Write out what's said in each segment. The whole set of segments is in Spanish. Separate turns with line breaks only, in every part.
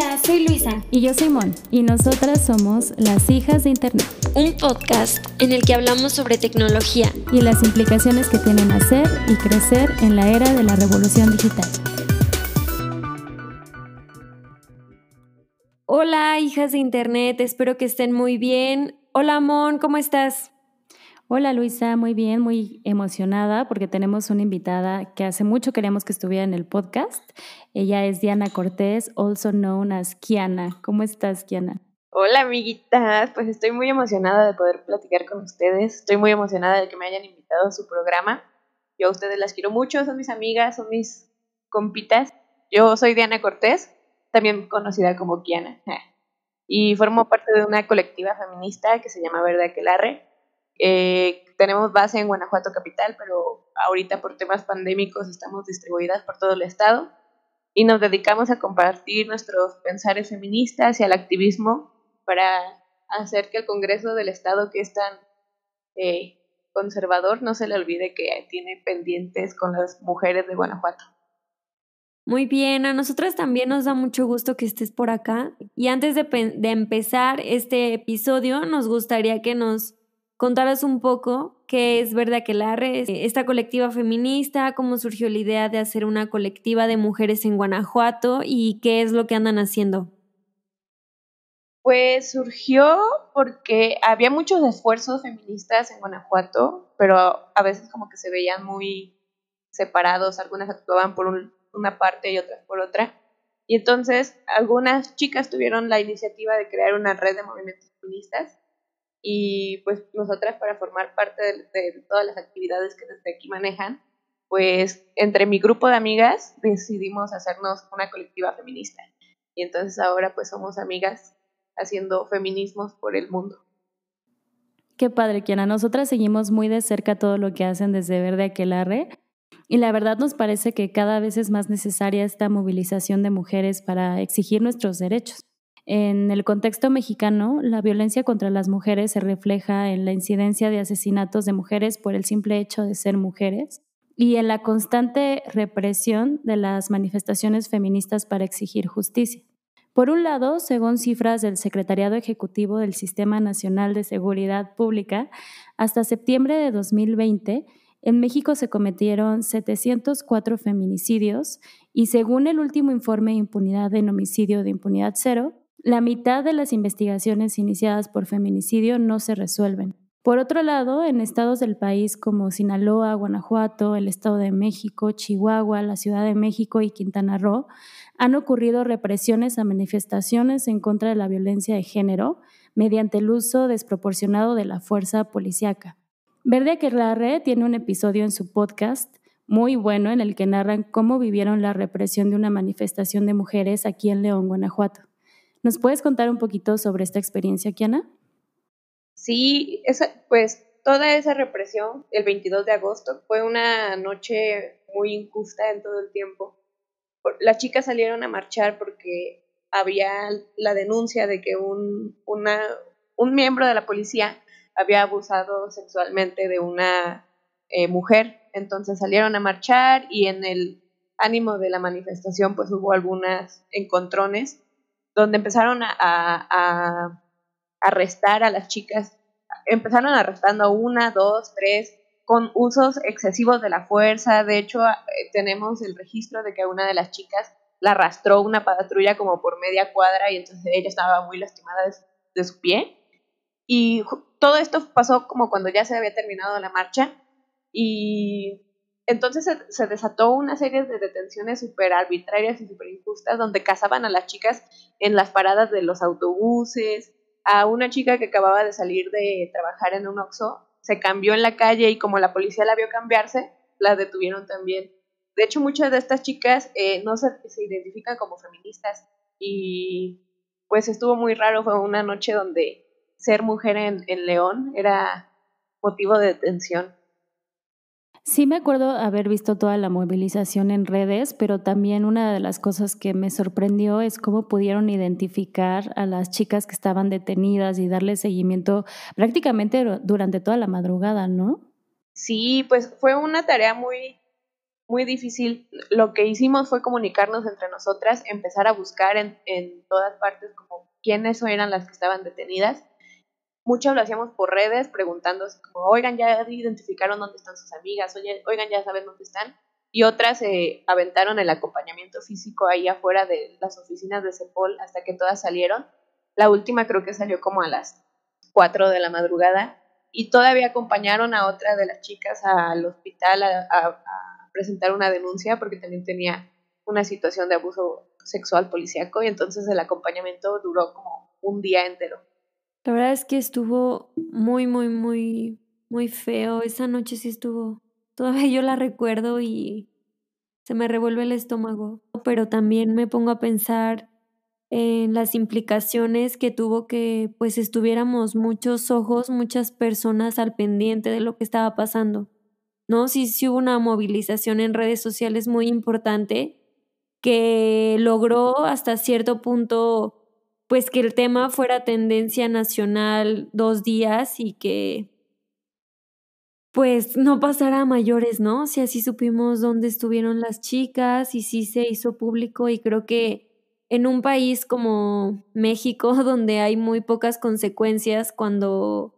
Hola, soy Luisa.
Y yo soy Mon. Y nosotras somos las hijas de Internet.
Un podcast en el que hablamos sobre tecnología.
Y las implicaciones que tienen hacer y crecer en la era de la revolución digital.
Hola, hijas de Internet. Espero que estén muy bien. Hola, Mon, ¿cómo estás?
Hola Luisa, muy bien, muy emocionada porque tenemos una invitada que hace mucho queríamos que estuviera en el podcast. Ella es Diana Cortés, also known as Kiana. ¿Cómo estás, Kiana?
Hola, amiguitas. Pues estoy muy emocionada de poder platicar con ustedes. Estoy muy emocionada de que me hayan invitado a su programa. Yo a ustedes las quiero mucho, son mis amigas, son mis compitas. Yo soy Diana Cortés, también conocida como Kiana. Y formo parte de una colectiva feminista que se llama Verde Aquelarre eh, tenemos base en Guanajuato Capital, pero ahorita por temas pandémicos estamos distribuidas por todo el estado y nos dedicamos a compartir nuestros pensares feministas y al activismo para hacer que el Congreso del Estado, que es tan eh, conservador, no se le olvide que tiene pendientes con las mujeres de Guanajuato.
Muy bien, a nosotras también nos da mucho gusto que estés por acá. Y antes de, de empezar este episodio, nos gustaría que nos contaras un poco qué es Verde Aquelarre, esta colectiva feminista, cómo surgió la idea de hacer una colectiva de mujeres en Guanajuato y qué es lo que andan haciendo.
Pues surgió porque había muchos esfuerzos feministas en Guanajuato, pero a veces como que se veían muy separados, algunas actuaban por una parte y otras por otra. Y entonces algunas chicas tuvieron la iniciativa de crear una red de movimientos feministas y pues nosotras para formar parte de, todas las actividades que desde aquí manejan, pues entre mi grupo de amigas decidimos hacernos una colectiva feminista. Y entonces ahora pues somos amigas haciendo feminismos por el mundo.
Qué padre, Kiana. Nosotras seguimos muy de cerca todo lo que hacen desde Verde Aquelarre. Y la verdad nos parece que cada vez es más necesaria esta movilización de mujeres para exigir nuestros derechos. En el contexto mexicano, la violencia contra las mujeres se refleja en la incidencia de asesinatos de mujeres por el simple hecho de ser mujeres y en la constante represión de las manifestaciones feministas para exigir justicia. Por un lado, según cifras del Secretariado Ejecutivo del Sistema Nacional de Seguridad Pública, hasta septiembre de 2020, en México se cometieron 704 feminicidios y según el último informe de impunidad en homicidio de impunidad cero, la mitad de las investigaciones iniciadas por feminicidio no se resuelven. Por otro lado, en estados del país como Sinaloa, Guanajuato, el Estado de México, Chihuahua, la Ciudad de México y Quintana Roo, han ocurrido represiones a manifestaciones en contra de la violencia de género mediante el uso desproporcionado de la fuerza policíaca. Verde Aquelarre tiene un episodio en su podcast muy bueno en el que narran cómo vivieron la represión de una manifestación de mujeres aquí en León, Guanajuato. ¿Nos puedes contar un poquito sobre esta experiencia, Kiana?
Sí, pues toda esa represión, el 22 de agosto, fue una noche muy injusta en todo el tiempo. Las chicas salieron a marchar porque había la denuncia de que un, un miembro de la policía había abusado sexualmente de una eh, mujer. Entonces salieron a marchar y en el ánimo de la manifestación pues hubo algunas encontrones donde empezaron a, arrestar a las chicas. Empezaron arrestando a una, dos, tres, con usos excesivos de la fuerza. De hecho, eh, tenemos el registro de que a una de las chicas la arrastró una patrulla como por media cuadra y entonces ella estaba muy lastimada de, su pie. Y todo esto pasó como cuando ya se había terminado la marcha y entonces se, desató una serie de detenciones súper arbitrarias y súper injustas donde cazaban a las chicas en las paradas de los autobuses. A una chica que acababa de salir de trabajar en un Oxxo se cambió en la calle y como la policía la vio cambiarse, la detuvieron también. De hecho, muchas de estas chicas eh, no se, identifican como feministas y pues estuvo muy raro. Fue una noche donde ser mujer en, en León era motivo de detención.
Sí me acuerdo haber visto toda la movilización en redes, pero también una de las cosas que me sorprendió es cómo pudieron identificar a las chicas que estaban detenidas y darle seguimiento prácticamente durante toda la madrugada, ¿no?
Sí, pues fue una tarea muy muy difícil. Lo que hicimos fue comunicarnos entre nosotras, empezar a buscar en, en todas partes como quiénes eran las que estaban detenidas. Mucho lo hacíamos por redes, preguntando como, oigan, ya identificaron dónde están sus amigas, oigan, ya saben dónde están. Y otras se aventaron el acompañamiento físico ahí afuera de las oficinas de CEPOL hasta que todas salieron. La última creo que salió como a las 4 de la madrugada y todavía acompañaron a otra de las chicas al hospital a presentar una denuncia porque también tenía una situación de abuso sexual policíaco y entonces el acompañamiento duró como un día entero.
La verdad es que estuvo muy, muy, muy, muy feo. Esa noche sí estuvo. Todavía yo la recuerdo y se me revuelve el estómago. Pero también me pongo a pensar en las implicaciones que tuvo que pues estuviéramos muchos ojos, muchas personas al pendiente de lo que estaba pasando. ¿no? Sí, sí hubo una movilización en redes sociales muy importante que logró hasta cierto punto pues que el tema fuera tendencia nacional dos días y que pues no pasara a mayores, ¿no? Si así supimos dónde estuvieron las chicas y sí se hizo público y creo que en un país como México, donde hay muy pocas consecuencias cuando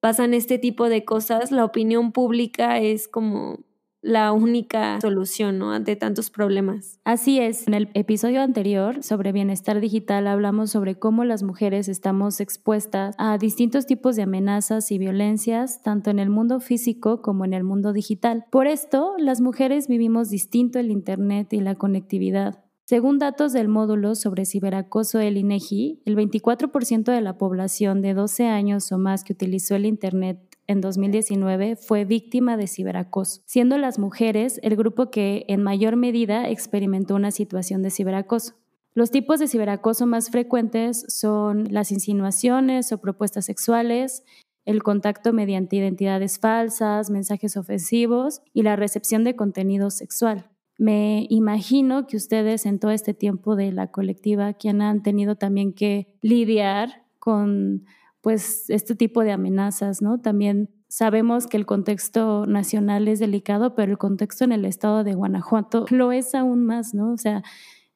pasan este tipo de cosas, la opinión pública es como la única solución ¿no? ante tantos problemas.
Así es, en el episodio anterior sobre bienestar digital hablamos sobre cómo las mujeres estamos expuestas a distintos tipos de amenazas y violencias, tanto en el mundo físico como en el mundo digital. Por esto, las mujeres vivimos distinto el Internet y la conectividad. Según datos del módulo sobre ciberacoso del INEGI, el 24% de la población de 12 años o más que utilizó el Internet en 2019 fue víctima de ciberacoso, siendo las mujeres el grupo que en mayor medida experimentó una situación de ciberacoso. Los tipos de ciberacoso más frecuentes son las insinuaciones o propuestas sexuales, el contacto mediante identidades falsas, mensajes ofensivos y la recepción de contenido sexual. Me imagino que ustedes en todo este tiempo de la colectiva quien han tenido también que lidiar con pues este tipo de amenazas, ¿no? También sabemos que el contexto nacional es delicado, pero el contexto en el estado de Guanajuato lo es aún más, ¿no? O sea,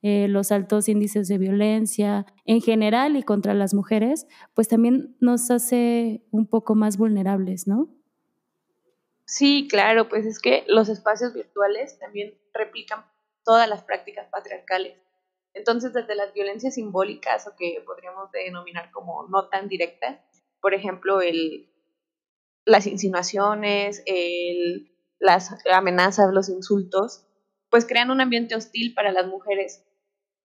eh, los altos índices de violencia en general y contra las mujeres, pues también nos hace un poco más vulnerables, ¿no?
Sí, claro, pues es que los espacios virtuales también replican todas las prácticas patriarcales. Entonces, desde las violencias simbólicas o que podríamos denominar como no tan directas, por ejemplo, el, las insinuaciones, el, las amenazas, los insultos, pues crean un ambiente hostil para las mujeres.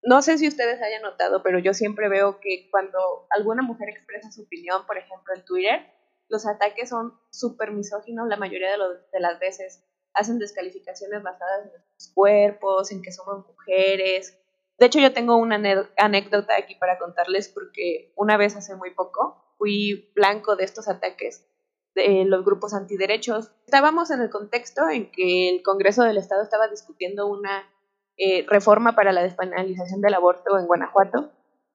No sé si ustedes hayan notado, pero yo siempre veo que cuando alguna mujer expresa su opinión, por ejemplo, en Twitter, los ataques son súper misóginos la mayoría de, de las veces. Hacen descalificaciones basadas en nuestros cuerpos, en que somos mujeres. De hecho, yo tengo una anécdota aquí para contarles porque una vez hace muy poco fui blanco de estos ataques de los grupos antiderechos. Estábamos en el contexto en que el Congreso del Estado estaba discutiendo una eh, reforma para la despenalización del aborto en Guanajuato.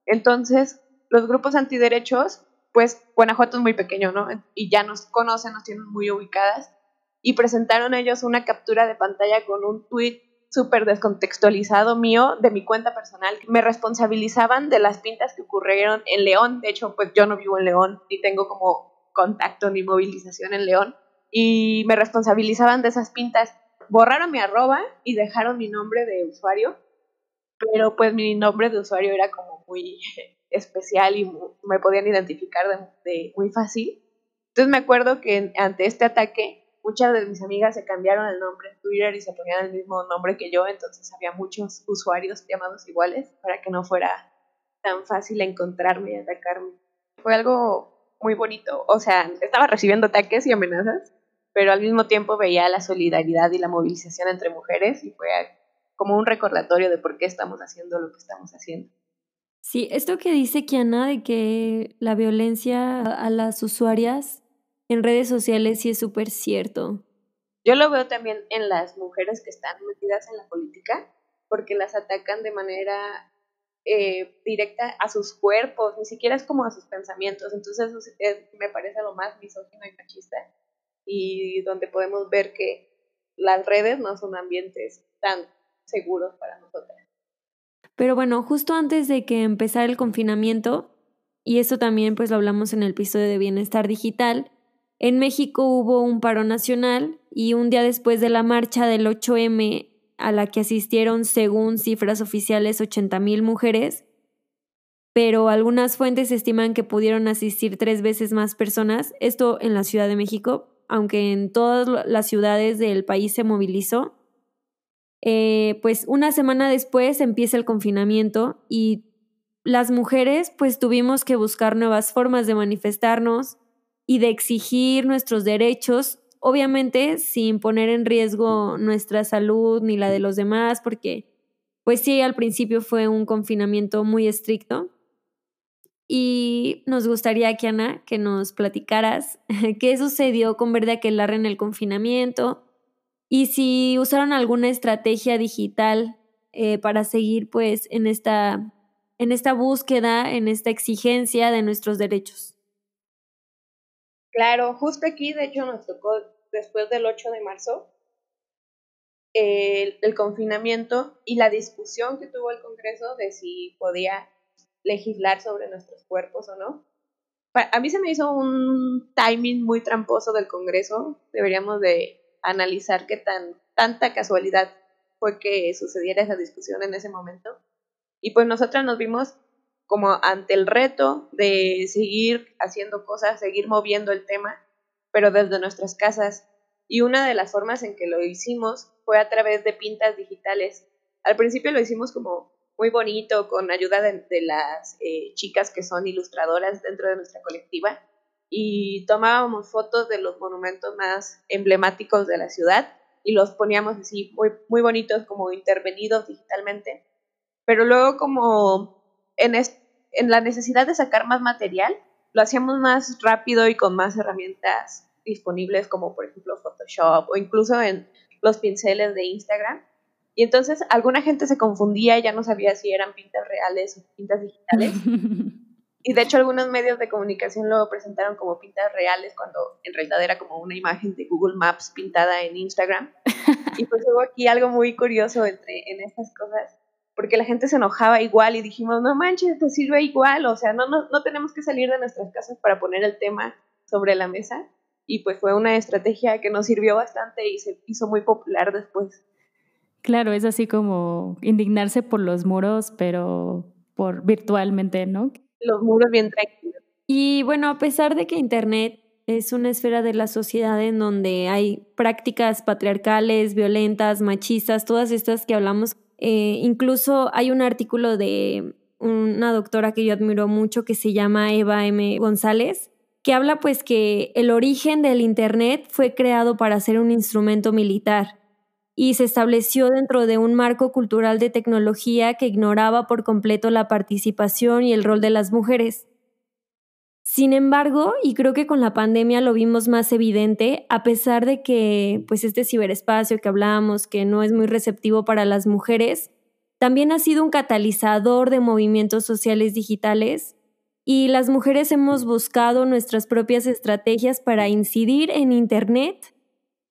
Entonces, los grupos antiderechos pues Guanajuato es muy pequeño, ¿no? Y ya nos conocen, nos tienen muy ubicadas. Y presentaron ellos una captura de pantalla con un tweet súper descontextualizado mío de mi cuenta personal. Me responsabilizaban de las pintas que ocurrieron en León. De hecho, pues yo no vivo en León, ni tengo como contacto ni movilización en León. Y me responsabilizaban de esas pintas. Borraron mi arroba y dejaron mi nombre de usuario. Pero pues mi nombre de usuario era como muy especial y me podían identificar de, muy fácil. Entonces me acuerdo que ante este ataque muchas de mis amigas se cambiaron el nombre en Twitter y se ponían el mismo nombre que yo, entonces había muchos usuarios llamados iguales para que no fuera tan fácil encontrarme y atacarme. Fue algo muy bonito, o sea, estaba recibiendo ataques y amenazas, pero al mismo tiempo veía la solidaridad y la movilización entre mujeres y fue como un recordatorio de por qué estamos haciendo lo que estamos haciendo.
Sí, esto que dice Kiana de que la violencia a las usuarias en redes sociales sí es súper cierto.
Yo lo veo también en las mujeres que están metidas en la política, porque las atacan de manera eh, directa a sus cuerpos, ni siquiera es como a sus pensamientos. Entonces eso me parece lo más misógino y machista y donde podemos ver que las redes no son ambientes tan seguros para nosotras.
Pero bueno, justo antes de que empezara el confinamiento, y eso también pues lo hablamos en el episodio de Bienestar Digital, en México hubo un paro nacional y un día después de la marcha del 8M a la que asistieron, según cifras oficiales, 80 mil mujeres, pero algunas fuentes estiman que pudieron asistir tres veces más personas, esto en la Ciudad de México, aunque en todas las ciudades del país se movilizó. Eh, pues una semana después empieza el confinamiento y las mujeres pues tuvimos que buscar nuevas formas de manifestarnos y de exigir nuestros derechos, obviamente sin poner en riesgo nuestra salud ni la de los demás, porque pues sí, al principio fue un confinamiento muy estricto. Y nos gustaría, Kiana, que nos platicaras qué sucedió con Verde Aquelarre en el confinamiento y si usaron alguna estrategia digital eh, para seguir pues en esta, en esta búsqueda, en esta exigencia de nuestros derechos.
Claro, justo aquí de hecho nos tocó después del 8 de marzo el, confinamiento y la discusión que tuvo el Congreso de si podía legislar sobre nuestros cuerpos o no. A mí se me hizo un timing muy tramposo del Congreso. Deberíamos de analizar qué tan tanta casualidad fue que sucediera esa discusión en ese momento. Y pues nosotras nos vimos como ante el reto de seguir haciendo cosas, seguir moviendo el tema, pero desde nuestras casas. Y una de las formas en que lo hicimos fue a través de pintas digitales. Al principio lo hicimos como muy bonito, con ayuda de, las eh, chicas que son ilustradoras dentro de nuestra colectiva, y tomábamos fotos de los monumentos más emblemáticos de la ciudad y los poníamos así muy, muy bonitos, como intervenidos digitalmente. Pero luego como en, en la necesidad de sacar más material, lo hacíamos más rápido y con más herramientas disponibles como por ejemplo Photoshop o incluso en los pinceles de Instagram. Y entonces alguna gente se confundía y ya no sabía si eran pintas reales o pintas digitales. Y de hecho algunos medios de comunicación lo presentaron como pintas reales cuando en realidad era como una imagen de Google Maps pintada en Instagram. Y pues hubo aquí algo muy curioso entre en estas cosas, porque la gente se enojaba igual y dijimos, no manches, te sirve igual, o sea, no, no, no tenemos que salir de nuestras casas para poner el tema sobre la mesa. Y pues fue una estrategia que nos sirvió bastante y se hizo muy popular después.
Claro, es así como indignarse por los muros, pero por virtualmente, ¿no?
Los muros bien tranquilos.
Y bueno, a pesar de que Internet es una esfera de la sociedad en donde hay prácticas patriarcales, violentas, machistas, todas estas que hablamos, eh, incluso hay un artículo de una doctora que yo admiro mucho que se llama Eva M. González, que habla pues que el origen del Internet fue creado para ser un instrumento militar y se estableció dentro de un marco cultural de tecnología que ignoraba por completo la participación y el rol de las mujeres. Sin embargo, y creo que con la pandemia lo vimos más evidente, a pesar de que pues este ciberespacio que hablamos, que no es muy receptivo para las mujeres, también ha sido un catalizador de movimientos sociales digitales y las mujeres hemos buscado nuestras propias estrategias para incidir en Internet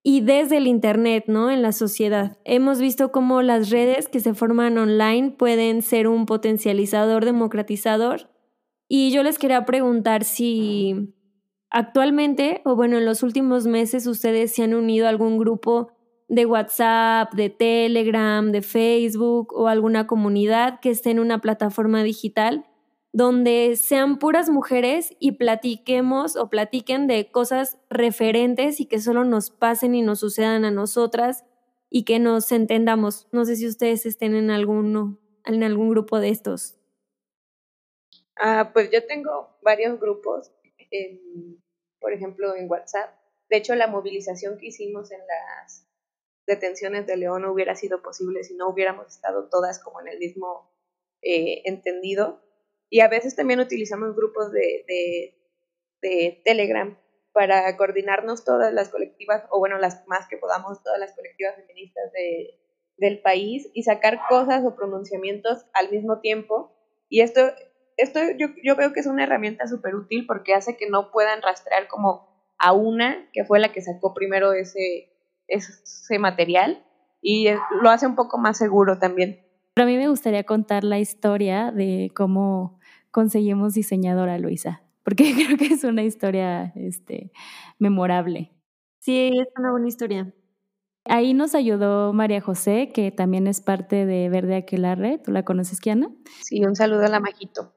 y desde el Internet, ¿no? En la sociedad. Hemos visto cómo las redes que se forman online pueden ser un potencializador democratizador. Y yo les quería preguntar si actualmente, o bueno, en los últimos meses ustedes se han unido a algún grupo de WhatsApp, de Telegram, de Facebook o alguna comunidad que esté en una plataforma digital donde sean puras mujeres y platiquemos o platiquen de cosas referentes y que solo nos pasen y nos sucedan a nosotras y que nos entendamos. No sé si ustedes estén en alguno, en algún grupo de estos.
Ah, pues yo tengo varios grupos, por ejemplo, en WhatsApp. De hecho, la movilización que hicimos en las detenciones de León no hubiera sido posible si no hubiéramos estado todas como en el mismo eh, entendido y a veces también utilizamos grupos de, Telegram para coordinarnos todas las colectivas, o bueno, las más que podamos, todas las colectivas feministas de, del país y sacar cosas o pronunciamientos al mismo tiempo. Y esto, esto yo, yo veo que es una herramienta súper útil porque hace que no puedan rastrear como a una, que fue la que sacó primero ese, ese material y lo hace un poco más seguro también.
Pero a mí me gustaría contar la historia de cómo conseguimos diseñadora Luisa, porque creo que es una historia este, memorable.
Sí, es una buena historia.
Ahí nos ayudó María José, que también es parte de Verde Aquelarre. ¿Tú la conoces, Kiana?
Sí, un saludo a la Majito.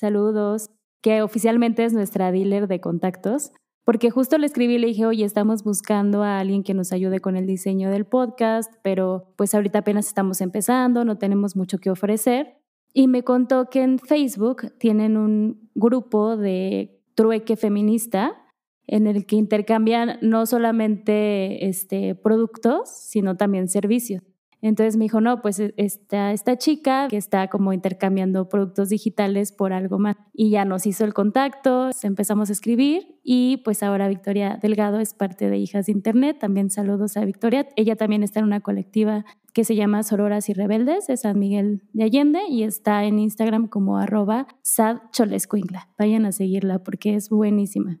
Saludos, que oficialmente es nuestra dealer de contactos. Porque justo le escribí y le dije, oye, estamos buscando a alguien que nos ayude con el diseño del podcast, pero pues ahorita apenas estamos empezando, no tenemos mucho que ofrecer. Y me contó que en Facebook tienen un grupo de trueque feminista en el que intercambian no solamente este, productos, sino también servicios. Entonces me dijo, no, pues e, esta, esta chica que está como intercambiando productos digitales por algo más. Y ya nos hizo el contacto, empezamos a escribir y pues ahora Victoria Delgado es parte de Hijas de Internet. También saludos a Victoria. Ella también está en una colectiva que se llama Sororas y Rebeldes de San Miguel de Allende y está en Instagram como arroba sadcholescuingla. Vayan a seguirla porque es buenísima.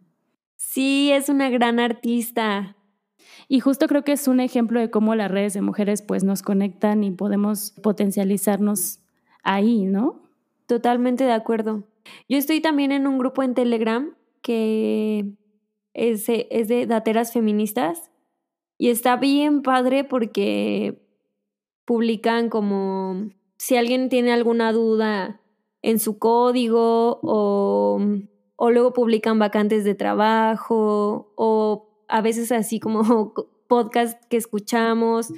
Sí, es una gran artista.
Y justo creo que es un ejemplo de cómo las redes de mujeres pues nos conectan y podemos potencializarnos ahí, ¿no?
Totalmente de acuerdo. Yo estoy también en un grupo en Telegram que es, es de dateras feministas y está bien padre porque publican como si alguien tiene alguna duda en su código o o luego publican vacantes de trabajo o a veces así como podcast que escuchamos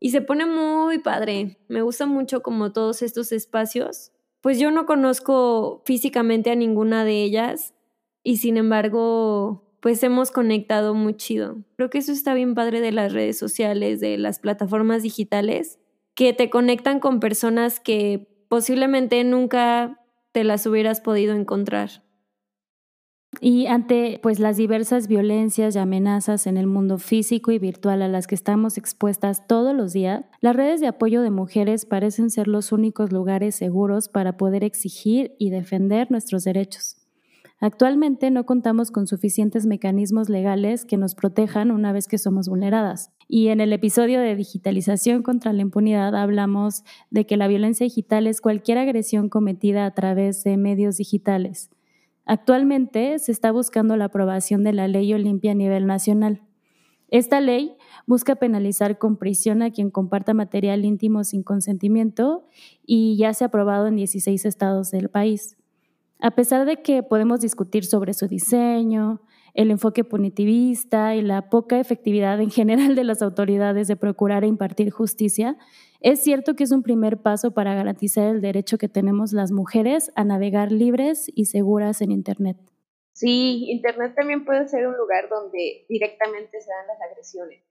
y se pone muy padre. Me gusta mucho como todos estos espacios. Pues yo no conozco físicamente a ninguna de ellas y sin embargo pues hemos conectado muy chido. Creo que eso está bien padre de las redes sociales, de las plataformas digitales, que te conectan con personas que posiblemente nunca te las hubieras podido encontrar.
Y ante pues las diversas violencias y amenazas en el mundo físico y virtual a las que estamos expuestas todos los días, las redes de apoyo de mujeres parecen ser los únicos lugares seguros para poder exigir y defender nuestros derechos. Actualmente no contamos con suficientes mecanismos legales que nos protejan una vez que somos vulneradas. Y en el episodio de digitalización contra la impunidad hablamos de que la violencia digital es cualquier agresión cometida a través de medios digitales Actualmente se está buscando la aprobación de la ley Olimpia a nivel nacional. Esta ley busca penalizar con prisión a quien comparta material íntimo sin consentimiento y ya se ha aprobado en 16 estados del país. A pesar de que podemos discutir sobre su diseño, el enfoque punitivista y la poca efectividad en general de las autoridades de procurar e impartir justicia, es cierto que es un primer paso para garantizar el derecho que tenemos las mujeres a navegar libres y seguras en Internet.
Sí, Internet también puede ser un lugar donde directamente se dan las agresiones.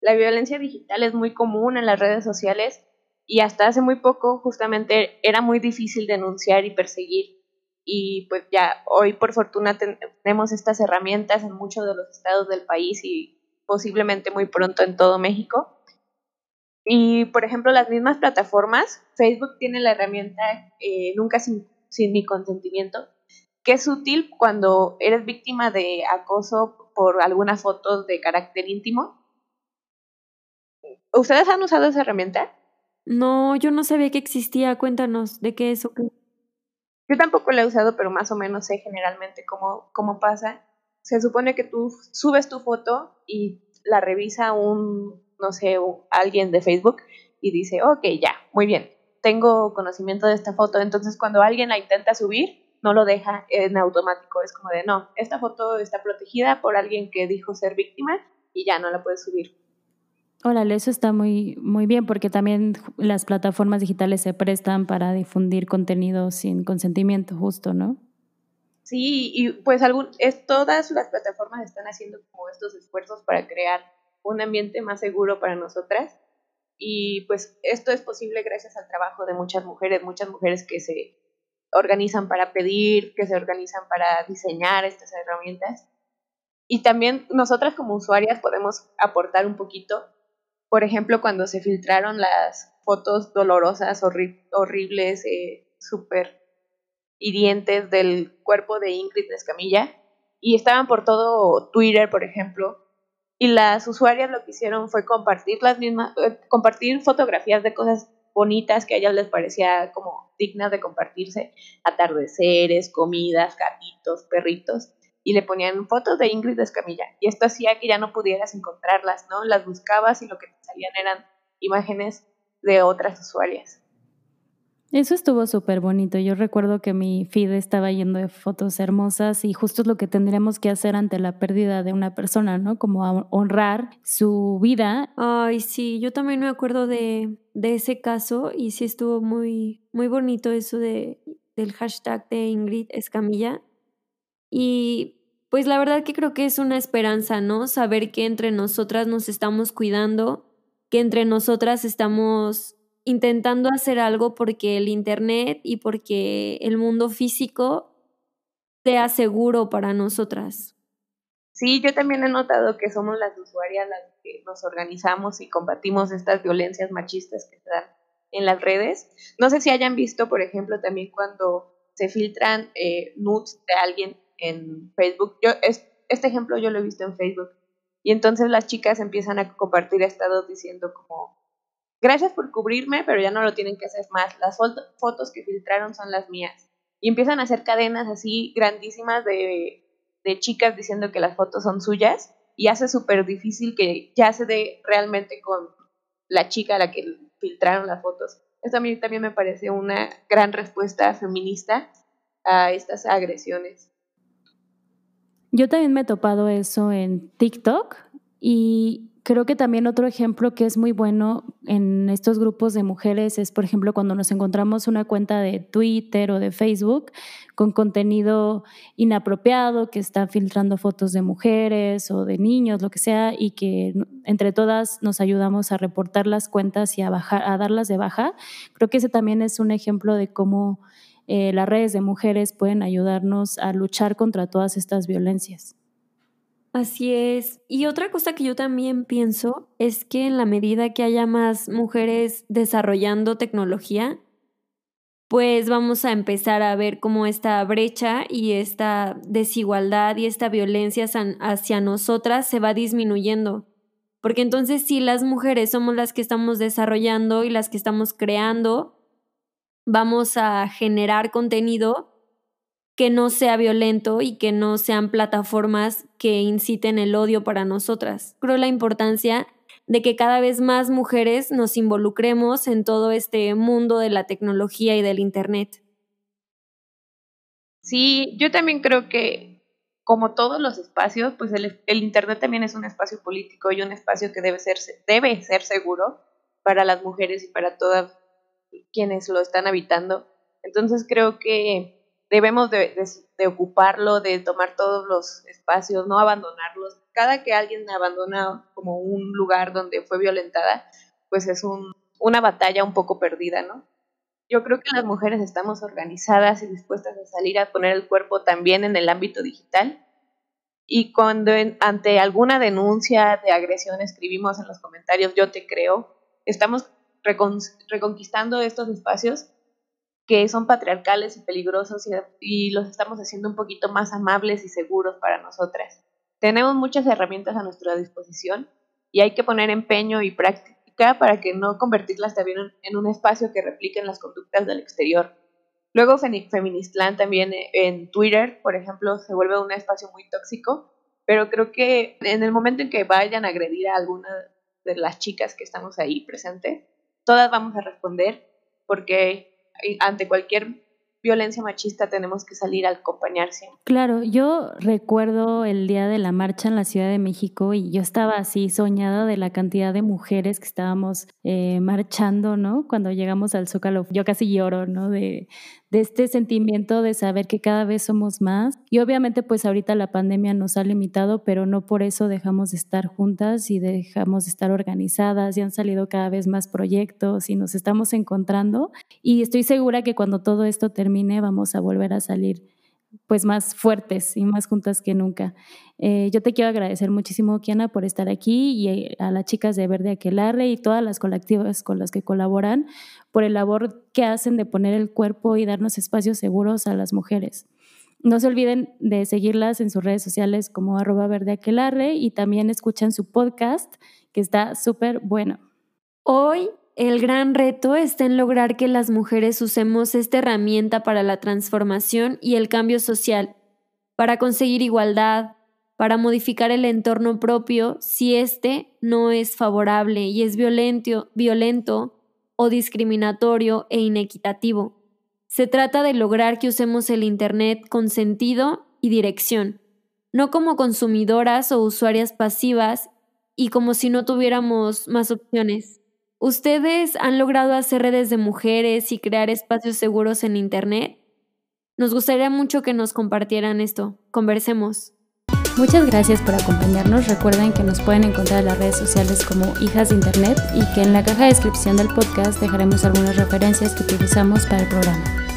La violencia digital es muy común en las redes sociales y hasta hace muy poco justamente era muy difícil denunciar y perseguir. Y pues ya hoy por fortuna tenemos estas herramientas en muchos de los estados del país y posiblemente muy pronto en todo México y, por ejemplo, las mismas plataformas, Facebook tiene la herramienta eh, Nunca sin, sin mi consentimiento, que es útil cuando eres víctima de acoso por alguna foto de carácter íntimo. ¿Ustedes han usado esa herramienta?
No, yo no sabía que existía. Cuéntanos de qué es.
Yo tampoco la he usado, pero más o menos sé generalmente cómo, cómo pasa. Se supone que tú subes tu foto y la revisa un no sé, alguien de Facebook y dice, ok, ya, muy bien, tengo conocimiento de esta foto, entonces cuando alguien la intenta subir, no lo deja en automático, es como de, no, esta foto está protegida por alguien que dijo ser víctima y ya no la puedes subir.
Órale, eso está muy, muy bien porque también las plataformas digitales se prestan para difundir contenido sin consentimiento, justo, ¿no?
Sí, y pues algún, es, todas las plataformas están haciendo como estos esfuerzos para crear un ambiente más seguro para nosotras. Y pues esto es posible gracias al trabajo de muchas mujeres, muchas mujeres que se organizan para pedir, que se organizan para diseñar estas herramientas. Y también nosotras como usuarias podemos aportar un poquito. Por ejemplo, cuando se filtraron las fotos dolorosas, horribles, eh, súper hirientes del cuerpo de Ingrid Escamilla, y estaban por todo Twitter, por ejemplo, y las usuarias lo que hicieron fue compartir las mismas, eh, compartir fotografías de cosas bonitas que a ellas les parecía como dignas de compartirse, atardeceres, comidas, gatitos, perritos, y le ponían fotos de Ingrid Escamilla. Y esto hacía que ya no pudieras encontrarlas, ¿no? Las buscabas y lo que te salían eran imágenes de otras usuarias.
Eso estuvo súper bonito. Yo recuerdo que mi feed estaba yendo de fotos hermosas y justo es lo que tendríamos que hacer ante la pérdida de una persona, ¿no? Como honrar su vida.
Ay, sí, yo también me acuerdo de, de ese caso y sí estuvo muy, muy bonito eso de, del hashtag de Ingrid Escamilla. Y pues la verdad que creo que es una esperanza, ¿no? Saber que entre nosotras nos estamos cuidando, que entre nosotras estamos intentando hacer algo porque el Internet y porque el mundo físico sea seguro para nosotras.
Sí, yo también he notado que somos las usuarias las que nos organizamos y combatimos estas violencias machistas que se dan en las redes. No sé si hayan visto, por ejemplo, también cuando se filtran eh, nudes de alguien en Facebook. Yo, este ejemplo yo lo he visto en Facebook. Y entonces las chicas empiezan a compartir estados diciendo como, Gracias por cubrirme, pero ya no lo tienen que hacer más. Las fotos que filtraron son las mías. Y empiezan a hacer cadenas así grandísimas de, de chicas diciendo que las fotos son suyas y hace súper difícil que ya se dé realmente con la chica a la que filtraron las fotos. Esto a mí también me parece una gran respuesta feminista a estas agresiones.
Yo también me he topado eso en TikTok y Creo que también otro ejemplo que es muy bueno en estos grupos de mujeres es, por ejemplo, cuando nos encontramos una cuenta de Twitter o de Facebook con contenido inapropiado que está filtrando fotos de mujeres o de niños, lo que sea, y que entre todas nos ayudamos a reportar las cuentas y a, bajar, a darlas de baja. Creo que ese también es un ejemplo de cómo eh, las redes de mujeres pueden ayudarnos a luchar contra todas estas violencias.
Así es. Y otra cosa que yo también pienso es que en la medida que haya más mujeres desarrollando tecnología, pues vamos a empezar a ver cómo esta brecha y esta desigualdad y esta violencia hacia nosotras se va disminuyendo. Porque entonces si las mujeres somos las que estamos desarrollando y las que estamos creando, vamos a generar contenido que no sea violento y que no sean plataformas que inciten el odio para nosotras. Creo la importancia de que cada vez más mujeres nos involucremos en todo este mundo de la tecnología y del Internet.
Sí, yo también creo que como todos los espacios, pues el, Internet también es un espacio político y un espacio que debe ser, debe ser seguro para las mujeres y para todas quienes lo están habitando. Entonces creo que debemos de, ocuparlo, de tomar todos los espacios, no abandonarlos. Cada que alguien abandona como un lugar donde fue violentada, pues es un, una batalla un poco perdida, ¿no? Yo creo que las mujeres estamos organizadas y dispuestas a salir a poner el cuerpo también en el ámbito digital. Y cuando ante alguna denuncia de agresión escribimos en los comentarios, yo te creo, estamos reconquistando estos espacios que son patriarcales y peligrosos y, los estamos haciendo un poquito más amables y seguros para nosotras. Tenemos muchas herramientas a nuestra disposición y hay que poner empeño y práctica para que no convertirlas también en un espacio que repliquen las conductas del exterior. Luego Feministland también eh, en Twitter, por ejemplo, se vuelve un espacio muy tóxico, pero creo que en el momento en que vayan a agredir a alguna de las chicas que estamos ahí presentes, todas vamos a responder porque ante cualquier violencia machista tenemos que salir a acompañarse.
Claro, yo recuerdo el día de la marcha en la Ciudad de México y yo estaba así soñada de la cantidad de mujeres que estábamos eh, marchando, ¿no? Cuando llegamos al Zócalo, yo casi lloro, ¿no? De, de este sentimiento de saber que cada vez somos más. Y obviamente pues ahorita la pandemia nos ha limitado, pero no por eso dejamos de estar juntas y dejamos de estar organizadas y han salido cada vez más proyectos y nos estamos encontrando. Y estoy segura que cuando todo esto termine vamos a volver a salir pues más fuertes y más juntas que nunca. Eh, yo te quiero agradecer muchísimo, Kiana, por estar aquí y eh, a las chicas de Verde Aquelarre y todas las colectivas con las que colaboran por el labor que hacen de poner el cuerpo y darnos espacios seguros a las mujeres. No se olviden de seguirlas en sus redes sociales como arroba verdeaquelarre y también escuchan su podcast que está súper bueno.
Hoy el gran reto está en lograr que las mujeres usemos esta herramienta para la transformación y el cambio social, para conseguir igualdad, para modificar el entorno propio si éste no es favorable y es violento, violento o discriminatorio e inequitativo. Se trata de lograr que usemos el Internet con sentido y dirección, no como consumidoras o usuarias pasivas y como si no tuviéramos más opciones. ¿Ustedes han logrado hacer redes de mujeres y crear espacios seguros en Internet? Nos gustaría mucho que nos compartieran esto. Conversemos.
Muchas gracias por acompañarnos. Recuerden que nos pueden encontrar en las redes sociales como Hijas de Internet y que en la caja de descripción del podcast dejaremos algunas referencias que utilizamos para el programa.